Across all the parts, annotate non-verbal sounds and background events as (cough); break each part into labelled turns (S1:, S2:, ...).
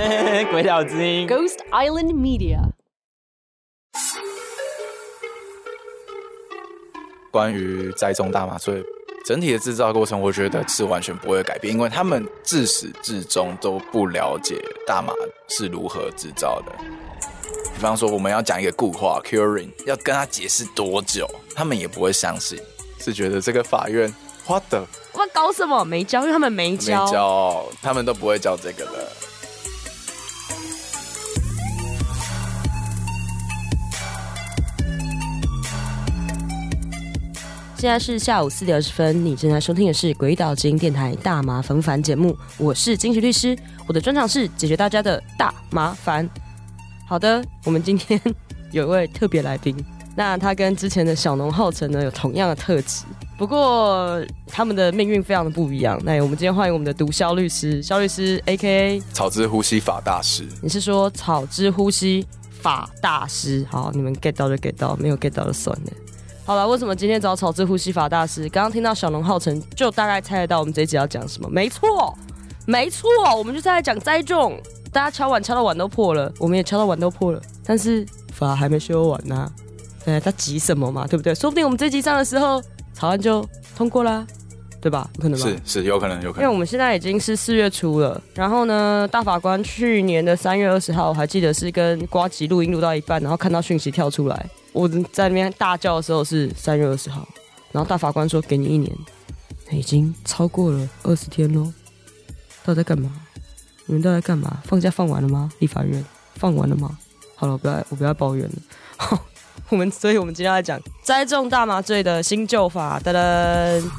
S1: (laughs) 鬼岛之音。
S2: Ghost Island Media.
S3: 关于栽种大麻罪整体的制造过程，我觉得是完全不会改变，因为他们自始至终都不了解大麻是如何制造的。比方说，我们要讲一个固话 curing，要跟他解释多久，他们也不会相信，是觉得这个法院 what the
S2: 我们搞什么？没教，因为他们没
S3: 没
S2: 教。
S3: 教，他们都不会教这个的。
S2: 现在是下午四点二十分，你正在收听的是鬼岛之音电台大麻烦不烦节目，我是金石律师，我的专长是解决大家的大麻烦。好的，我们今天有一位特别来宾，那他跟之前的小农浩辰呢有同样的特质，不过他们的命运非常的不一样。那我们今天欢迎我们的毒枭律师，肖律师 A K A
S3: 草之呼吸法大师，
S2: 你是说草之呼吸法大师？好，你们 get 到就 get 到，没有 get 到就算了。好了，为什么今天找草字呼吸法大师？刚刚听到小龙浩辰，就大概猜得到我们这一集要讲什么。没错，没错，我们就是在讲栽种。大家敲碗敲到碗都破了，我们也敲到碗都破了，但是法还没修完呢、呃，他急什么嘛？对不对？说不定我们这集上的时候，草案就通过啦，对吧？有可能吧？
S3: 是是有可能有可能。
S2: 因为我们现在已经是四月初了，然后呢，大法官去年的三月二十号，我还记得是跟瓜吉录音录到一半，然后看到讯息跳出来，我在那边大叫的时候是三月二十号，然后大法官说给你一年，已经超过了二十天喽，到底在干嘛？你们都在干嘛？放假放完了吗？立法院放完了吗？好了，我不要我不要抱怨了。(laughs) 我们所以，我们今天要讲栽种大麻罪的新旧法，噔噔。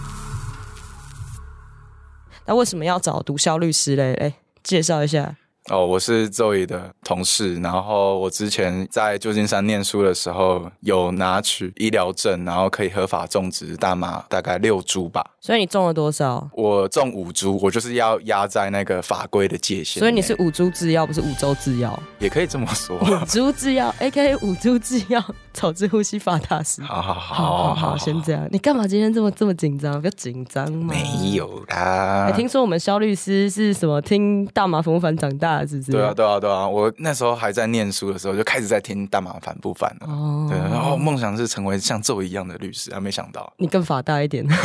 S2: 那为什么要找毒枭律师嘞？哎，介绍一下。
S3: 哦，我是周怡的同事，然后我之前在旧金山念书的时候，有拿取医疗证，然后可以合法种植大麻，大概六株吧。
S2: 所以你种了多少？
S3: 我种五株，我就是要压在那个法规的界限。
S2: 所以你是五株制药，不是五洲制药。
S3: 也可以这么说。
S2: 五株制药，A K A 五株制药，草之呼吸法大师。
S3: 好好
S2: 好好好，先这样。你干嘛今天这么这么紧张？不要紧张嘛。
S3: 没有啦。
S2: 哎，听说我们肖律师是什么听大麻烦不烦长大的，是不是？
S3: 对啊，对啊，对啊！我那时候还在念书的时候，就开始在听大麻烦不烦了。
S2: 哦
S3: 对，然后梦想是成为像咒一样的律师，还没想到。
S2: 你更法大一点。(laughs) (laughs)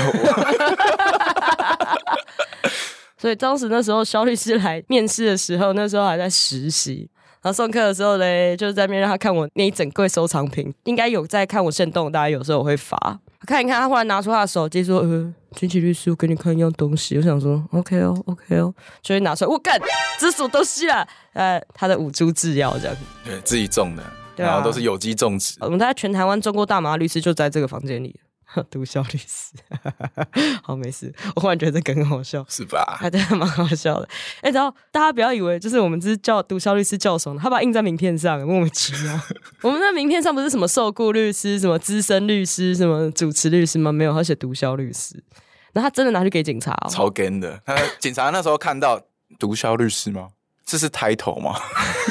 S2: 所以当时那时候肖律师来面试的时候，那时候还在实习。然后上课的时候嘞，就是在那边让他看我那一整柜收藏品，应该有在看我现动，大家有时候我会发看一看。他忽然拿出他的手机说：“呃，军旗律师，我给你看一样东西。”我想说：“OK 哦，OK 哦。”就会拿出来，我干，这是什么东西啊？呃，他的五株制药这样。
S3: 对自己种的，
S2: 对啊
S3: 然后都是有机种植。
S2: 我们在全台湾中过大麻律师就在这个房间里。(laughs) 毒枭律师，(laughs) 好没事。我忽然觉得这个很好笑，
S3: 是吧？
S2: 还真的蛮好笑的。哎、然后大家不要以为就是我们只是叫毒枭律师叫怂，他把印在名片上，莫名其妙。(laughs) 我们那名片上不是什么受雇律师、什么资深律师、什么主持律师吗？没有，他写毒枭律师。那他真的拿去给警察、
S3: 超 g 的。他警察那时候看到毒枭律师吗？这是抬头吗？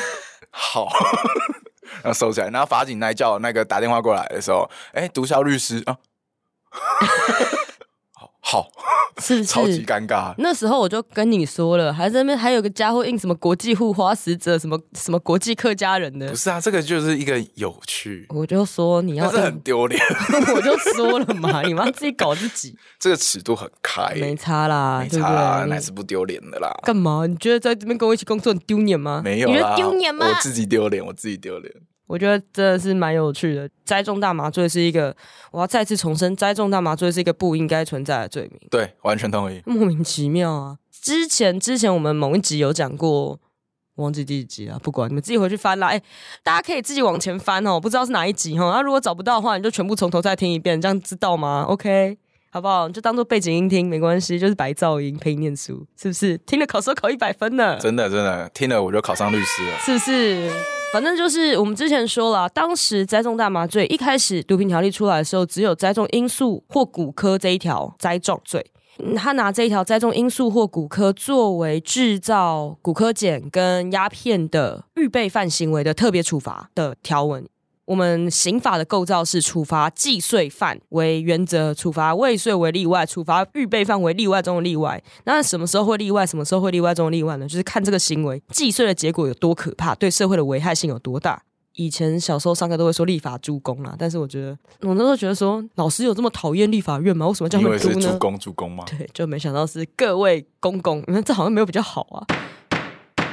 S3: (laughs) 好，然后收起来。然后法警来叫那个打电话过来的时候，哎，毒枭律师啊，好，
S2: 是不是 (laughs)
S3: 超级
S2: 是？
S3: 尴尬。
S2: 那时候我就跟你说了，还在那边还有个家伙印什么国际护花使者，什么什么国际客家人的
S3: 不，是啊，这个就是一个有趣，
S2: 我就说你要
S3: 但是很
S2: 印，
S3: 丢脸。(laughs)
S2: 我就说了嘛，你妈自己搞自己，
S3: 这个尺度很开，
S2: 没差啦，
S3: 没差啦，
S2: 对？
S3: 那是不丢脸的啦。
S2: 干嘛？你觉得在这边跟我一起工作很丢脸吗？
S3: 没有啦，
S2: 得丢脸吗？
S3: 我自己丢脸，我自己丢脸。
S2: 我觉得真的是蛮有趣的。栽种大麻醉是一个，我要再次重申，栽种大麻醉是一个不应该存在的罪名，
S3: 对，完全同意。
S2: 莫名其妙啊！之前之前我们某一集有讲过。忘记第几集了，不管你们自己回去翻啦。哎、大家可以自己往前翻哦，不知道是哪一集哈。那、如果找不到的话，你就全部从头再听一遍，这样知道吗？OK，好不好？就当做背景音听，没关系，就是白噪音陪你念书，是不是？听了考试考一百分呢？
S3: 真的真的，听了我就考上律师了。
S2: 是不是？反正就是我们之前说了，当时栽种大麻罪一开始毒品条例出来的时候，只有栽种罂粟或骨科这一条栽种罪。他拿这一条栽种罂粟或骨科作为制造骨科碱跟鸦片的预备犯行为的特别处罚的条文。我们刑法的构造是处罚既遂犯为原则，处罚未遂为例外，处罚预备犯为例外中的例外。那什么时候会例外？什么时候会例外中的例外呢？就是看这个行为既遂的结果有多可怕，对社会的危害性有多大。以前小时候上课都会说立法助攻啦，但是我觉得我那时候觉得说老师有这么讨厌立法院吗？为什么叫他们督呢？
S3: 攻助攻吗？
S2: 对，就没想到是各位公公，你看这好像没有比较好啊。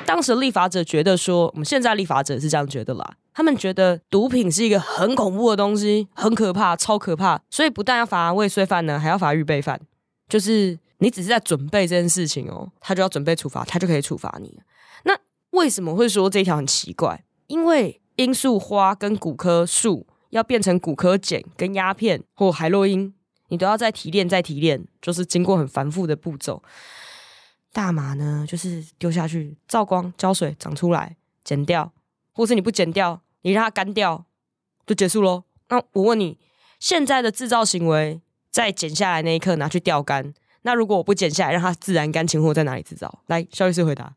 S2: 当时立法者觉得说，我们现在立法者是这样觉得啦，他们觉得毒品是一个很恐怖的东西，很可怕，超可怕，所以不但要罚未遂犯呢，还要罚预备犯，就是你只是在准备这件事情哦，他就要准备处罚，他就可以处罚你。那为什么会说这一条很奇怪？因为罂粟花跟古柯树要变成古柯碱跟鸦片或海洛因，你都要再提炼、再提炼，就是经过很繁复的步骤。大麻呢，就是丢下去，照光、浇水长出来，剪掉，或是你不剪掉，你让它干掉，就结束喽。那我问你，现在的制造行为，在剪下来那一刻拿去吊干，那如果我不剪下来，让它自然干，情况在哪里制造？来，肖律师回答，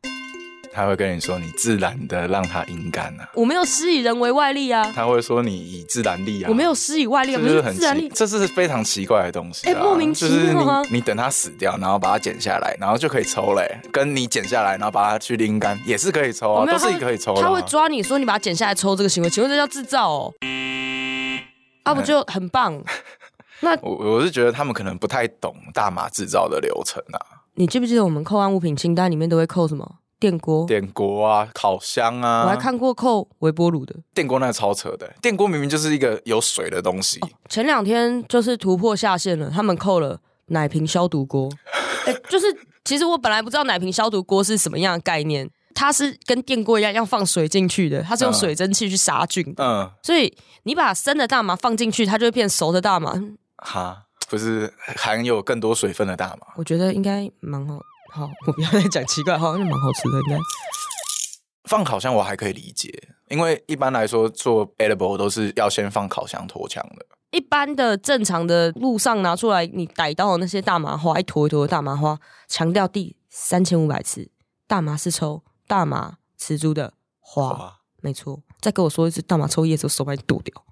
S3: 他会跟你说你自然的让它阴干啊，
S2: 我没有施以人为外力啊，
S3: 他会说你以自然力啊，
S2: 我没有施以外力啊，不
S3: 是很
S2: 自然力，。
S3: 这是非常奇怪的东西、啊。
S2: 哎莫名其
S3: 就是
S2: 妙啊
S3: 你你等它死掉，然后把它剪下来，然后就可以抽嘞、跟你剪下来，然后把它去拎干，也是可以抽啊，
S2: 我没有
S3: 都是可以抽的、啊。
S2: 他会抓你说你把它剪下来抽这个行为，请问这叫制造哦？啊，不就很棒？(laughs) 那
S3: 我我是觉得他们可能不太懂大麻制造的流程啊，
S2: 你记不记得我们扣案物品清单里面都会扣什么电锅？
S3: 电锅啊、烤箱啊，
S2: 我还看过扣微波炉的。
S3: 电锅那个超扯的，电锅明明就是一个有水的东西，
S2: 前两天就是突破下线了，他们扣了奶瓶消毒锅。(laughs) 哎、就是其实我本来不知道奶瓶消毒锅是什么样的概念，它是跟电锅一样要放水进去的，它是用
S3: 嗯
S2: 水蒸气去杀菌的。
S3: 嗯，
S2: 所以你把生的大麻放进去，它就会变熟的大麻。嗯
S3: 哈，不是含有更多水分的大麻。
S2: 我觉得应该蛮好。好，我不要再讲奇怪话，好像蛮好吃的，应该。
S3: 放烤箱我还可以理解，因为一般来说做 edible 都是要先放烤箱脱枪的。
S2: 一般的正常的路上拿出来，你逮到的那些大麻花，一坨一坨的大麻花，强调第三千五百次，大麻是抽大麻雌株的花，
S3: 哇，
S2: 没错。再跟我说一次大麻抽叶子，我手把你剁掉。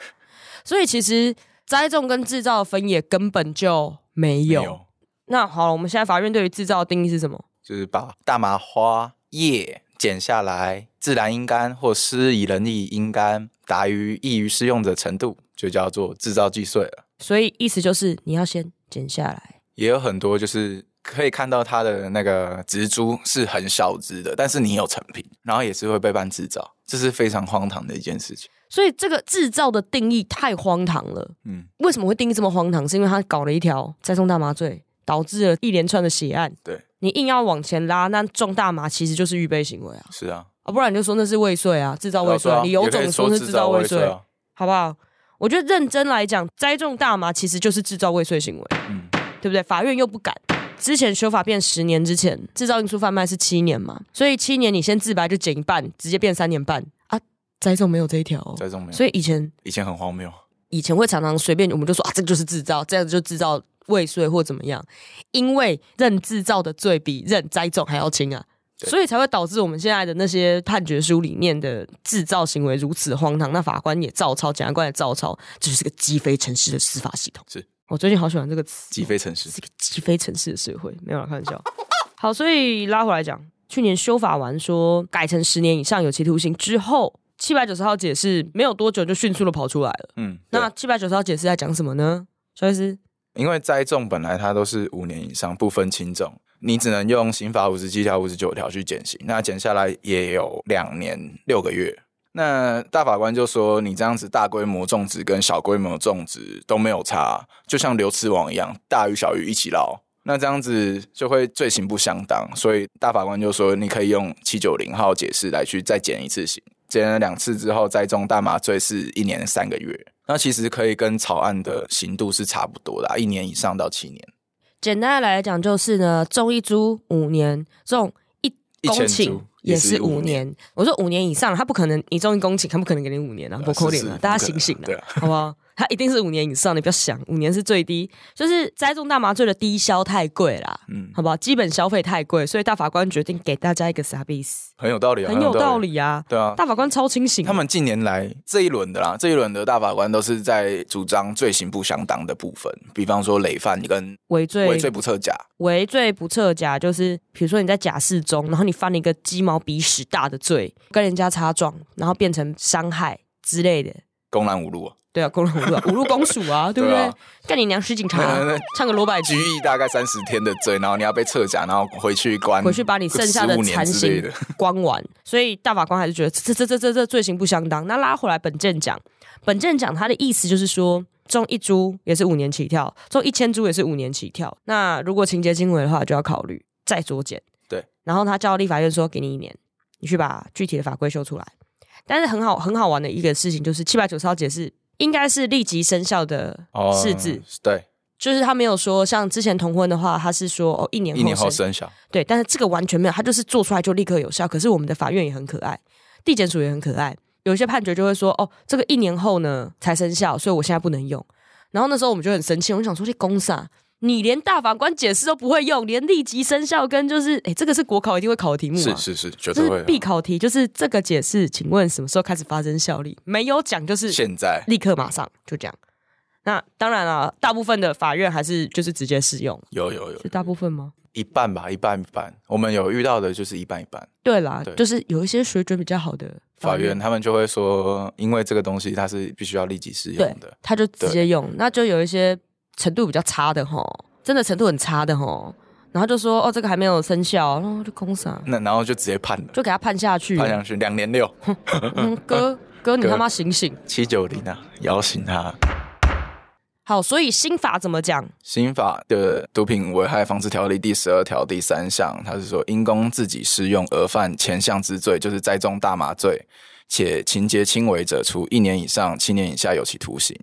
S2: (laughs) 所以其实栽种跟制造的分野根本就没有。
S3: 没有，
S2: 那好了，我们现在法院对于制造的定义是什么？
S3: 就是把大麻花叶剪下来，自然阴干或施以人力阴干，达于易于适用的程度，就叫做制造既遂了。
S2: 所以意思就是你要先剪下来。
S3: 也有很多就是可以看到它的那个植株是很小只的，但是你有成品，然后也是会被办制造，这是非常荒唐的一件事情。
S2: 所以这个制造的定义太荒唐了。
S3: 嗯，
S2: 为什么会定义这么荒唐？是因为他搞了一条栽种大麻罪，导致了一连串的血案。
S3: 对，
S2: 你硬要往前拉，那种大麻其实就是预备行为啊，
S3: 是啊，
S2: 啊，不然你就说那是未遂啊，制造未遂你有种说是制造未遂，
S3: 啊。
S2: 好不好？我觉得认真来讲，栽种大麻其实就是制造未遂行为，
S3: 嗯，
S2: 对不对？法院又不敢。之前修法变十年之前，制造、运输、贩卖是七年嘛，所以七年你先自白就减一半，直接变三年半啊。栽种没有这一条、哦，
S3: 栽种没有，
S2: 所以以前
S3: 以前很荒谬。
S2: 以前会常常随便我们就说啊，这个就是制造，这样子就制造未遂或怎么样，因为认制造的罪比认栽种还要轻啊，所以才会导致我们现在的那些判决书里面的制造行为如此荒唐，那法官也照抄，检察官也照抄，这就是个鸡飞城市的司法系统。
S3: 是
S2: 我最近好喜欢这个词，
S3: 鸡飞城市
S2: 是个鸡飞城市的社会，没有啦，开玩笑。好，所以拉回来讲，去年修法完说改成十年以上有期徒刑之后，七百九十号解释没有多久就迅速的跑出来了。
S3: 嗯，
S2: 那七百九十号解释在讲什么呢？小律师，
S3: 因为栽种本来它都是五年以上，不分轻重，你只能用刑法五十七条、五十九条去减刑，那减下来也有两年六个月。那大法官就说，你这样子大规模种植跟小规模种植都没有差，就像流刺网一样，大鱼小鱼一起捞。那这样子就会罪行不相当，所以大法官就说，你可以用七九零号解释来去再减一次刑，减了两次之后再种大麻罪是一年三个月。那其实可以跟草案的刑度是差不多的、啊，一年以上到七年。
S2: 简单的来讲就是呢，种一株五年，种一公顷也
S3: 也是
S2: 是五
S3: 五年
S2: 年。我说五年以上，他不可能，你种一公顷，他不可能给你五年啊，不可能啊，
S3: 是是
S2: 大家醒醒
S3: 了啊，
S2: 好不好？它一定是五年以上，你不要想五年是最低，就是栽种大麻醉的低消太贵啦，
S3: 嗯，
S2: 好不好？基本消费太贵，所以大法官决定给大家一个 service，
S3: 很有道理啊，
S2: 很有道。理啊。
S3: 对啊，
S2: 大法官超清醒，
S3: 他们近年来这一轮的啦，这一轮的大法官都是在主张罪行不相当的部分，比方说累犯跟
S2: 违罪
S3: 为罪不测假，
S2: 违罪不测假，就是比如说你在假释中，然后你犯了一个鸡毛鼻屎大的罪，跟人家擦撞，然后变成伤害之类的。
S3: 公然侮辱啊，
S2: 对啊，公然侮辱啊，侮辱公署啊，(laughs) 对不对
S3: 对啊？
S2: 干你娘，徐警察 (laughs) 唱个罗百
S3: 拘
S2: 吉，
S3: 役大概三十天的罪，然后你要被撤假，然后回去关，
S2: 回去把你剩下的
S3: 15年
S2: 残刑。关完。所以大法官还是觉得这这这这这罪行不相当。那拉回来本件讲，本件讲他的意思就是说，中一株也是五年起跳，中一千株也是五年起跳。那如果情节轻微的话，就要考虑再酌减。
S3: 对，
S2: 然后他叫立法院说，给你一年，你去把具体的法规修出来。但是很好很好玩的一个事情就是七百九十号解释应该是立即生效的
S3: 哦
S2: 释字，
S3: 对，
S2: 就是他没有说像之前同婚的话，他是说哦一年
S3: 一年后
S2: 生
S3: 生效，
S2: 对，但是这个完全没有，他就是做出来就立刻有效。可是我们的法院也很可爱，地检署也很可爱，有一些判决就会说哦这个一年后呢才生效，所以我现在不能用。然后那时候我们就很生气，我就想说这公啥？你连大法官解释都不会用，连立即生效跟就是哎这个是国考一定会考的题目嘛？
S3: 是是是，绝对会啊。
S2: 必考题，就是这个解释，请问什么时候开始发生效力？没有讲，就是
S3: 现在
S2: 立刻马上就这样。那当然了，大部分的法院还是就是直接适用，
S3: 有有有
S2: 是大部分吗？
S3: 一半吧，一半一半。我们有遇到的就是一半一半。
S2: 对啦，
S3: 对
S2: 就是有一些水准比较好的
S3: 法院他们就会说，因为这个东西它是必须要立即适用的，，
S2: 他就直接用。那就有一些程度比较差的吼，真的程度很差的吼，然后就说哦，这个还没有生效，然后就空啥，
S3: 那然后就直接判了，
S2: 就给他判下去。
S3: 判下去两年六
S2: 嗯，哥 (laughs) 哥，你
S3: 哥
S2: 他妈醒醒！
S3: 七九零啊，摇醒他。
S2: 好，所以新法怎么讲？
S3: 新法的毒品危害防治条例第十二条第三项，它是说因公自己施用而犯前项之罪，就是栽种大麻罪，且情节轻微者，处一年以上七年以下有期徒刑。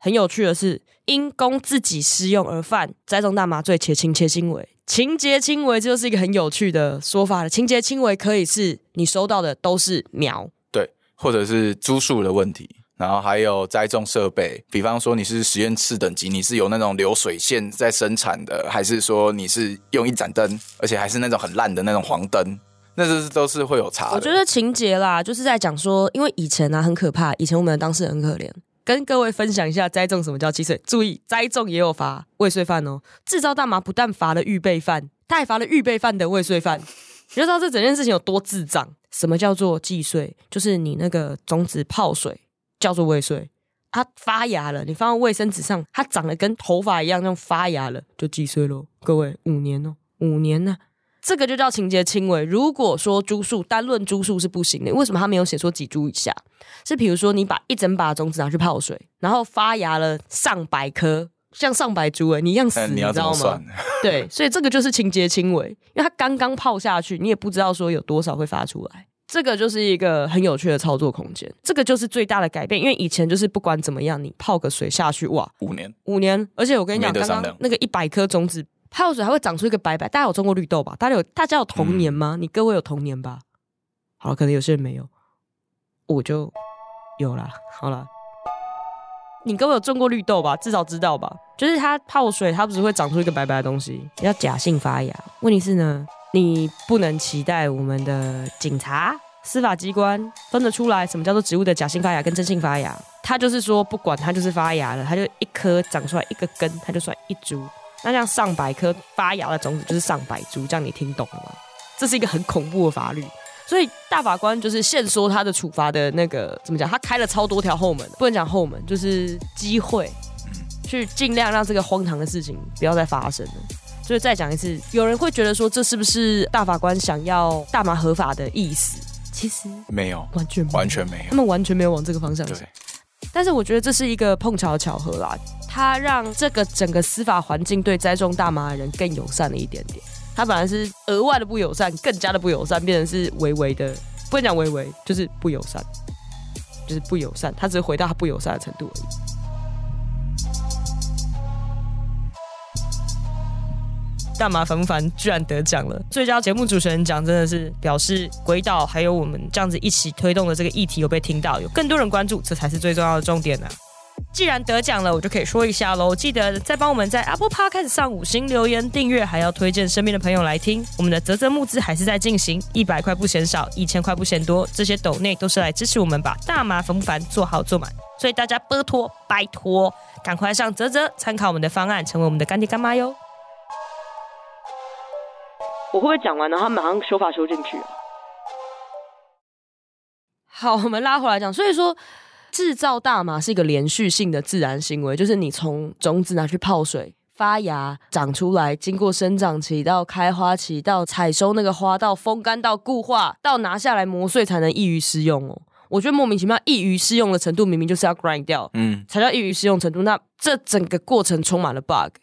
S2: 很有趣的是，因公自己施用而犯栽种大麻罪，且情节轻微。情节轻微，这就是一个很有趣的说法了。情节轻微可以是你收到的都是苗，
S3: 对，或者是株数的问题，然后还有栽种设备，比方说你是实验室等级，你是有那种流水线在生产的，还是说你是用一盏灯，而且还是那种很烂的那种黄灯，那是都是会有差的。
S2: 我觉得情节啦，就是在讲说，因为以前啊很可怕，以前我们的当事人很可怜。跟各位分享一下栽种什么叫既遂，注意栽种也有罚未遂犯哦。制造大麻不但罚了预备犯，他还罚了预备犯的未遂犯。你就知道这整件事情有多智障。什么叫做既遂？就是你那个种子泡水叫做未遂，它发芽了，你放到卫生纸上，它长得跟头发一样，那种发芽了就既遂喽。各位五年哦，五年呢、这个就叫情节轻微。如果说株数单论株数是不行的，为什么他没有写说几株以下？是比如说你把一整把种子拿去泡水，然后发芽了上百颗，像上百株哎，你一样死，
S3: 嗯，你要
S2: 知道吗？(laughs) 对，所以这个就是情节轻微，因为它刚刚泡下去，你也不知道说有多少会发出来。这个就是一个很有趣的操作空间，这个就是最大的改变。因为以前就是不管怎么样，你泡个水下去，哇，
S3: 五年，
S2: 五年，而且我跟你讲，刚刚那个一百颗种子泡水还会长出一个白白。大家有种过绿豆吧？大家有大家有童年吗？你各位有童年吧？好了，可能有些人没有，我就有啦。好啦，你各位有种过绿豆吧？至少知道吧？就是它泡水，它不是会长出一个白白的东西，叫假性发芽。问题是呢，你不能期待我们的警察、司法机关分得出来什么叫做植物的假性发芽跟真性发芽。它就是说，不管它就是发芽了，它就一颗长出来一个根，它就算一株。那像上百颗发芽的种子就是上百株，这样你听懂了吗？这是一个很恐怖的法律。所以大法官就是限缩他的处罚的那个怎么讲？他开了超多条后门，不能讲后门，就是机会，去尽量让这个荒唐的事情不要再发生了。所以再讲一次，有人会觉得说，这是不是大法官想要大麻合法的意思？其实
S3: 没有，
S2: 完全没有
S3: 完全没有。
S2: 他们完全没有往这个方向想。
S3: 对，
S2: 但是我觉得这是一个碰巧的巧合啦，它让这个整个司法环境对栽种大麻的人更友善了一点点。它本来是额外的不友善，更加的不友善，变成是微微的，不能讲微微，就是不友善，就是不友善。它只是回到它不友善的程度而已。大麻烦不烦？居然得奖了！最佳节目主持人奖真的是表示鬼岛还有我们这样子一起推动的这个议题有被听到，有更多人关注，这才是最重要的重点呢、既然得奖了，我就可以说一下喽。记得再帮我们在 Apple Podcast 上五星留言、订阅，还要推荐身边的朋友来听。我们的泽泽募资还是在进行，一百块不嫌少，一千块不嫌多，这些斗内都是来支持我们把大麻烦不烦做好做满。所以大家拜托拜托，赶快上泽泽参考我们的方案，成为我们的干爹干妈哟。我会不会讲完，然后马上修法修进去？好，我们拉回来讲，所以说。制造大麻是一个连续性的自然行为，就是你从种子拿去泡水发芽长出来，经过生长期到开花期到采收那个花到风干到固化到拿下来磨碎才能易于施用哦。我觉得莫名其妙，易于适用的程度明明就是要 grind 掉，嗯，才叫易于适用程度。那这整个过程充满了 bug，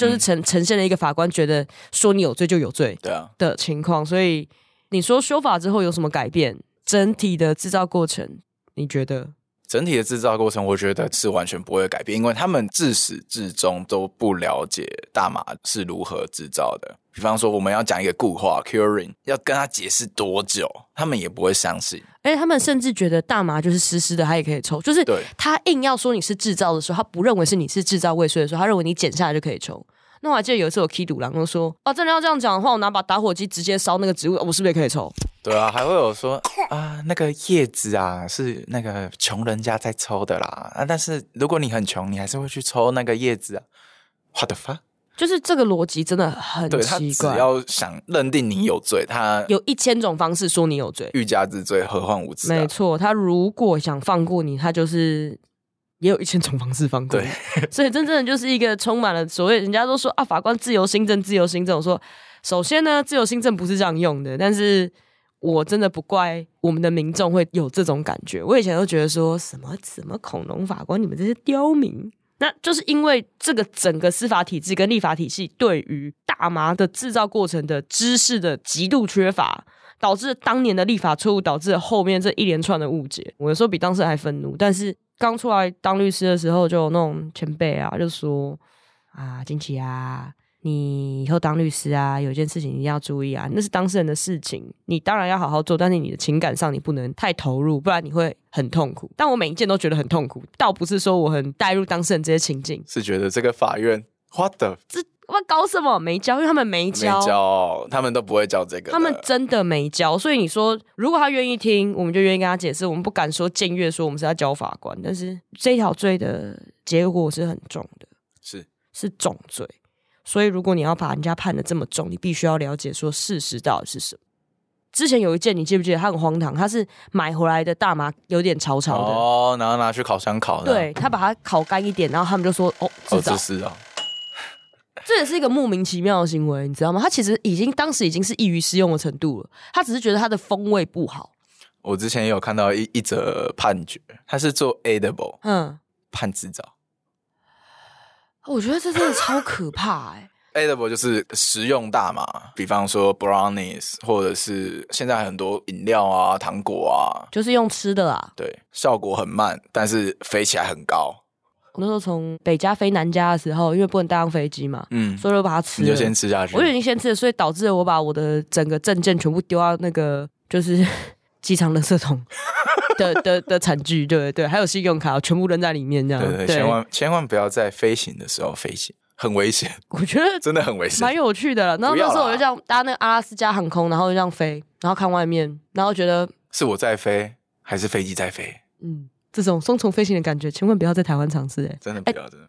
S2: 就是呈呈现了一个法官觉得说你有罪就有罪，
S3: 对啊
S2: 的情况。所以你说修法之后有什么改变？整体的制造过程，你觉得？
S3: 整体的制造过程，我觉得是完全不会改变，因为他们自始至终都不了解大麻是如何制造的。比方说，我们要讲一个固话 curing，要跟他解释多久，他们也不会相信。
S2: 而且他们甚至觉得大麻就是湿湿的，他也可以抽。就是他硬要说你是制造的时候，他不认为是你是制造未遂的时候，他认为你剪下来就可以抽。那我还记得有一次我 K 赌狼，我说：“哦，真的要这样讲的话，我拿把打火机直接烧那个植物，我是不是也可以抽？”
S3: 对啊，还会有说啊，那个叶子啊是那个穷人家在抽的啦啊，但是如果你很穷，你还是会去抽那个叶子啊？What the fuck？
S2: 就是这个逻辑真的很奇怪。
S3: 只要想认定你有罪，他
S2: 有一千种方式说你有罪，
S3: 欲加之罪，何患无辞？
S2: 没错，他如果想放过你，他就是。也有一千种方式放过，(laughs) 所以真正的就是一个充满了所谓人家都说啊，法官自由新政，自由新政。我说，首先呢，自由新政不是这样用的，但是我真的不怪我们的民众会有这种感觉。我以前都觉得说什么什么恐龙法官，你们这些刁民，那就是因为这个整个司法体制跟立法体系对于大麻的制造过程的知识的极度缺乏，导致当年的立法错误，导致后面这一连串的误解。我有时候比当事人还愤怒，但是。刚出来当律师的时候，就有那种前辈啊，就说啊，金奇啊，你以后当律师啊，有一件事情一定要注意啊，那是当事人的事情，你当然要好好做，但是你的情感上你不能太投入，不然你会很痛苦。但我每一件都觉得很痛苦，倒不是说我很带入当事人这些情境，
S3: 是觉得这个法院花的
S2: 这。我搞什么没教？因为他们没教，
S3: 没教，他们都不会教这个。
S2: 他们真的没教，所以你说，如果他愿意听，我们就愿意跟他解释。我们不敢说僭越，说我们是要教法官，但是这条罪的结果是很重的，
S3: 是
S2: 是重罪。所以如果你要把人家判的这么重，你必须要了解说事实到底是什么。之前有一件，你记不记得？他很荒唐，他是买回来的大麻有点潮潮的
S3: 哦，然后拿去烤箱烤的。
S2: 对他把它烤干一点，然后他们就说哦，
S3: 制造是啊。
S2: 这也是一个莫名其妙的行为，你知道吗？他其实已经当时已经是易于适用的程度了，他只是觉得它的风味不好。
S3: 我之前也有看到一一则判决，他是做 edible，嗯，判制造。
S2: 我觉得这真的超可怕 (laughs) 哎
S3: ！edible 就是食用大麻，比方说 brownies，或者是现在很多饮料啊、糖果啊，
S2: 就是用吃的啊。
S3: 对，效果很慢，但是飞起来很高。
S2: 我那时候从北加飞南加的时候，因为不能带上飞机嘛，嗯，所以就把它吃，
S3: 你就先吃下去。
S2: 我已经先吃了，所以导致了我把我的整个证件全部丢到那个就是 (laughs) 机场垃圾桶 (laughs) 的的的惨剧，对对对，还有信用卡全部扔在里面，这样
S3: 对对，千万千万不要在飞行的时候飞行，很危险。(laughs)
S2: 我觉得
S3: 真的很危险，
S2: 蛮有趣的。然后那时候我就这样搭那个阿拉斯加航空，然后就这样飞，然后看外面，然后觉得
S3: 是我在飞还是飞机在飞？
S2: 嗯。这种双重飞行的感觉，千万不要在台湾尝试哎！
S3: 真的不要，真的。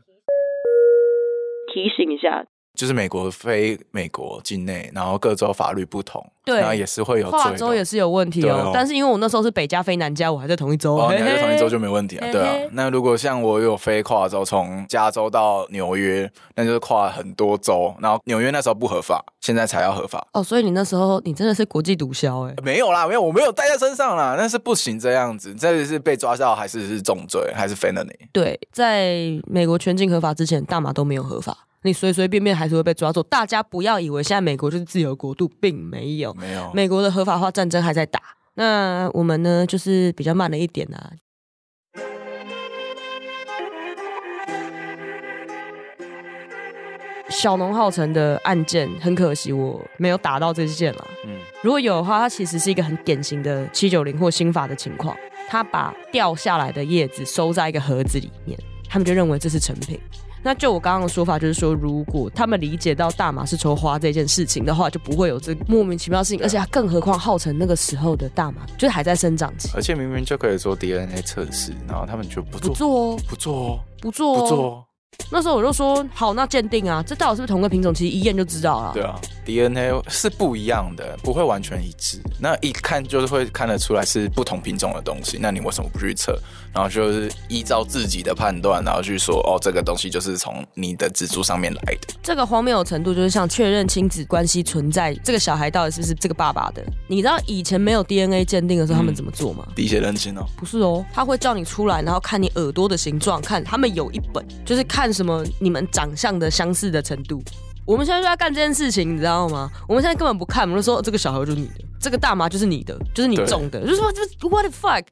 S2: 提醒一下。
S3: 就是美国非美国境内，然后各州法律不同，
S2: 对，
S3: 然后也是会有
S2: 跨州也是有问题哦。但是因为我那时候是北加飞南加，我还在同一州，
S3: 哦，你还在同一州就没问题啊。对啊，那如果像我有飞跨州，从加州到纽约，那就是跨很多州，然后纽约那时候不合法，现在才要合法。
S2: 哦，所以你那时候你真的是国际毒枭哎？
S3: 没有啦，没有，我没有带在身上啦，那是不行这样子，这是被抓到还是是重罪还是 felony？
S2: 对，在美国全境合法之前，大麻都没有合法。你随随便便还是会被抓走。大家不要以为现在美国就是自由国度，并没有。
S3: 没有，
S2: 美国的合法化战争还在打。那我们呢，就是比较慢了一点啊。小农浩成的案件，很可惜我没有打到这件了。嗯，如果有的话，它其实是一个很典型的七九零或新法的情况。他把掉下来的叶子收在一个盒子里面。他们就认为这是成品。那就我刚刚的说法，就是说，如果他们理解到大麻是抽花这件事情的话，就不会有这莫名其妙的事情。而且，更何况号称那个时候的大麻就是还在生长期，
S3: 而且明明就可以做 DNA 测试，然后他们就不做，
S2: 不做哦，
S3: 不做哦，
S2: 不做哦，
S3: 不做哦。
S2: 那时候我就说好，那鉴定啊，这到底是不是同个品种？其实一验就知道了。
S3: 对啊，DNA 是不一样的，不会完全一致。那一看就是会看得出来是不同品种的东西。那你为什么不去测？然后就是依照自己的判断，然后去说哦，这个东西就是从你的蜘蛛上面来的。
S2: 这个荒谬的程度，就是像确认亲子关系存在，这个小孩到底是不是这个爸爸的？你知道以前没有 DNA 鉴定的时候，他们怎么做吗？
S3: 滴血认亲哦，
S2: 不是哦，他会叫你出来，然后看你耳朵的形状，看他们有一本，就是看什么你们长相的相似的程度。我们现在就在干这件事情，你知道吗？我们现在根本不看，我们就说这个小孩就是你的，这个大麻就是你的，就是你种的，就是说这 what the fuck。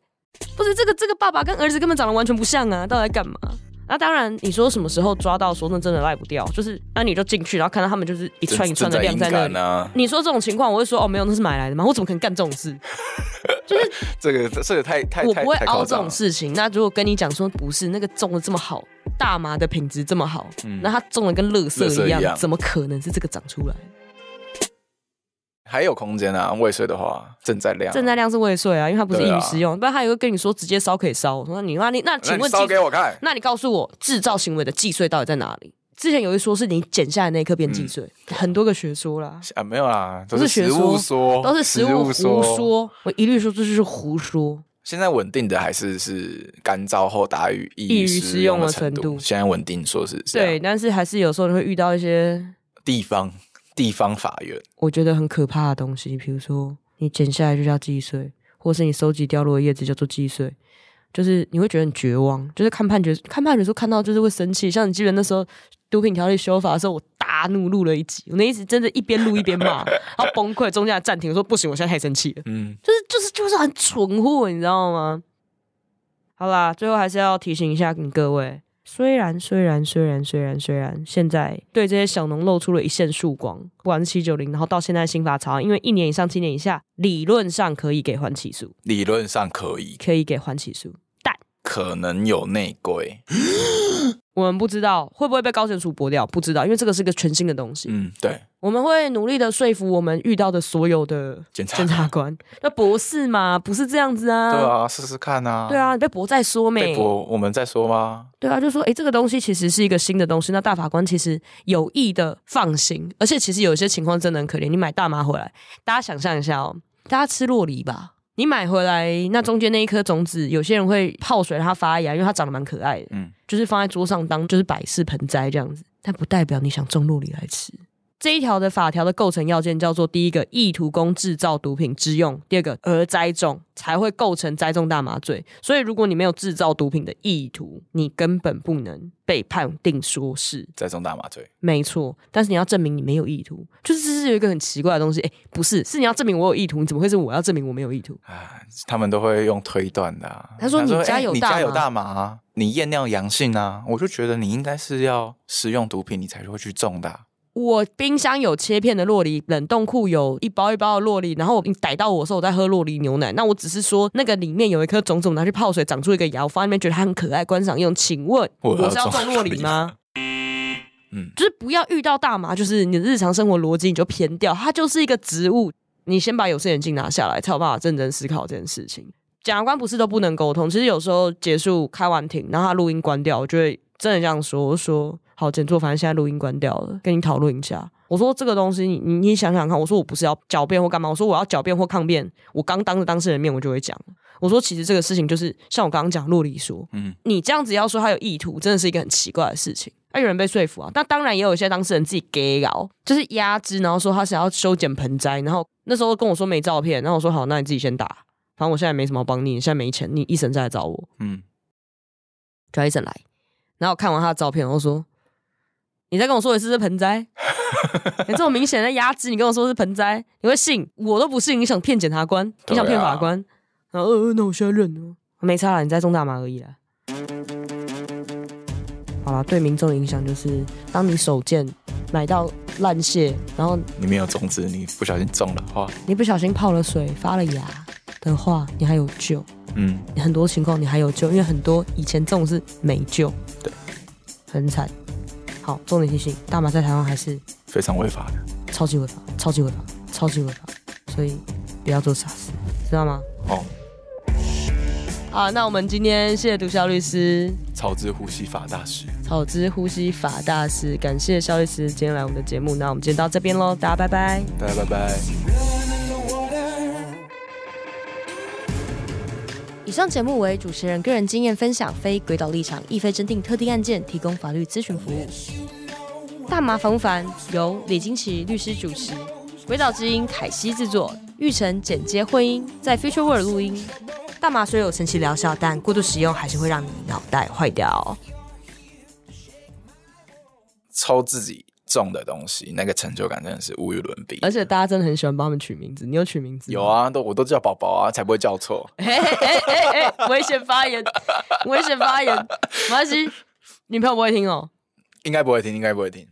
S2: 不是这个这个爸爸跟儿子根本长得完全不像啊，到底在干嘛？那当然，你说什么时候抓到，说那真的赖不掉，就是那你就进去，然后看到他们就是一串一串的晾在那里。你说这种情况，我会说哦，没有，那是买来的吗？我怎么可能干这种事？(laughs) 就是
S3: 这个这个太太
S2: 我不会凹这种事情。那如果跟你讲说不是那个种的这么好，大麻的品质这么好，那它种的跟垃圾一样，怎么可能是这个长出来？
S3: 还有空间啊！未遂的话，正在量，
S2: 正在量是未遂啊，因为它不是易于使用。不然他也会跟你说直接烧可以烧。我说你那你那请问
S3: 烧给我看？
S2: 那你告诉我制造行为的既遂到底在哪里？之前有一说是你剪下来那一刻变既遂，很多个学说啦。
S3: 啊，没有啦，
S2: 都是
S3: 学
S2: 说，都是
S3: 实
S2: 物胡说。我一律说这就是胡说。
S3: 现在稳定的还是是干燥后打雨易于使用的程度。现在稳定说是
S2: 对，但是还是有时候会遇到一些
S3: 地方。地方法院，
S2: 我觉得很可怕的东西，比如说你剪下来就叫击碎，或是你收集掉落的叶子叫做击碎，就是你会觉得很绝望。就是看判决，看判决书看到就是会生气。像你记得那时候毒品条例修法的时候，我大怒录了一集，我那一集真的一边录一边骂，(laughs) 然后崩溃，中间暂停我说不行，我现在太生气了。嗯，就是就是就是很蠢货，你知道吗？好啦，最后还是要提醒一下你各位。虽然虽然虽然虽然虽然，现在对这些小农露出了一线曙光，不管是七九零，然后到现在新法草案，因为一年以上七年以下，理论上可以给缓起诉，
S3: 理论上可以，
S2: 可以给缓起诉，但
S3: 可能有内规。(gasps) (gasps) (gasps)
S2: 我们不知道会不会被高检署驳掉，不知道，因为这个是个全新的东西。
S3: 嗯，对，
S2: 我们会努力的说服我们遇到的所有的检察官。那博士嘛，不是这样子啊？
S3: 对啊，试试看啊。
S2: 对啊，你被驳再说没？
S3: 被驳，我们再说吗？
S2: 对啊，就说哎，这个东西其实是一个新的东西。那大法官其实有意的放行，而且其实有一些情况真的很可怜。你买大麻回来，大家想象一下哦，大家吃洛梨吧。你买回来那中间那一颗种子，有些人会泡水让它发芽，因为它长得蛮可爱的，嗯，就是放在桌上当就是摆饰盆栽这样子，但不代表你想种洛梨来吃。这一条的法条的构成要件叫做：第一个，意图供制造毒品之用；第二个，而栽种才会构成栽种大麻罪。所以，如果你没有制造毒品的意图，你根本不能被判定说是
S3: 栽种大麻罪。
S2: 没错，但是你要证明你没有意图，就是这是有一个很奇怪的东西。哎，不是，是你要证明我有意图，你怎么会是我要证明我没有意图？啊，
S3: 他们都会用推断的。
S2: 他说：“你家有
S3: 你家有大麻，你验尿阳性啊，我就觉得你应该是要使用毒品，你才会去种的。”
S2: 我冰箱有切片的洛梨，冷冻库有一包一包的洛梨，然后你逮到我的时候，我在喝洛梨牛奶。那我只是说，那个里面有一颗种子，拿去泡水长出一个芽，我放那边觉得它很可爱，观赏用。请问我是要种洛梨吗？嗯，就是不要遇到大麻，就是你的日常生活逻辑你就偏掉，它就是一个植物。你先把有色眼镜拿下来，才有办法认真思考这件事情。检察官不是都不能沟通，其实有时候结束开完庭，然后他录音关掉，我就会真的这样说，我说。好，简座，反正现在录音关掉了，跟你讨论一下。我说这个东西，你你你想想看。我说我不是要狡辩或干嘛，我说我要狡辩或抗辩。我刚当着当事人面，我就会讲。我说其实这个事情就是像我刚刚讲，洛里说，嗯，你这样子要说他有意图，真的是一个很奇怪的事情。那有人被说服啊，那当然也有一些当事人自己给搞，就是压制，然后说他想要修剪盆栽，然后那时候跟我说没照片，然后我说好，那你自己先打，反正我现在没什么帮你，你现在没钱，你一审再来找我，嗯，叫一审来，然后看完他的照片，然后说。你再跟我说一次是盆栽，(laughs) 你这么明显的压制，你跟我说是盆栽，你会信？我都不信，你想骗检察官，你想骗法官？然后呃，那我现在认了，没差了，你在种大麻而已啦。好了，对民众的影响就是，当你手贱买到烂蟹，然后
S3: 你没有种子，你不小心种的话，
S2: 你不小心泡了水发了芽的话，你还有救。
S3: 嗯，
S2: 很多情况你还有救，因为很多以前这种是没救，
S3: 对，
S2: 很惨。好，重点提醒，大麻在台湾还是
S3: 非常违法的。
S2: 超级违法，超级违法，超级违法，所以不要做傻事，知道吗？
S3: 哦，
S2: 好，那我们今天谢谢毒枭律师，
S3: 草之呼吸法大师，
S2: 草之呼吸法大师，感谢肖律师今天来我们的节目，那我们今天到这边喽，大家拜拜。
S3: 大家拜拜。
S2: 以上节目为主持人个人经验分享，非鬼岛立场，亦非真定特定案件提供法律咨询服务。大麻烦不烦？由李金奇律师主持，鬼岛之音凯西制作，玉成剪接混音，在 Future World 录音。大麻虽有神奇疗效，但过度使用还是会让你脑袋坏掉。
S3: 抽自己种的东西，那个成就感真的是无与伦比。
S2: 而且大家真的很喜欢帮他们取名字，你有取名字？
S3: 有。啊，都我都叫宝宝啊，才不会叫错。
S2: 哎哎哎哎，危险发言，(laughs) 危险发言，没关系，女朋友不会听哦。
S3: 应该不会听，应该不会听。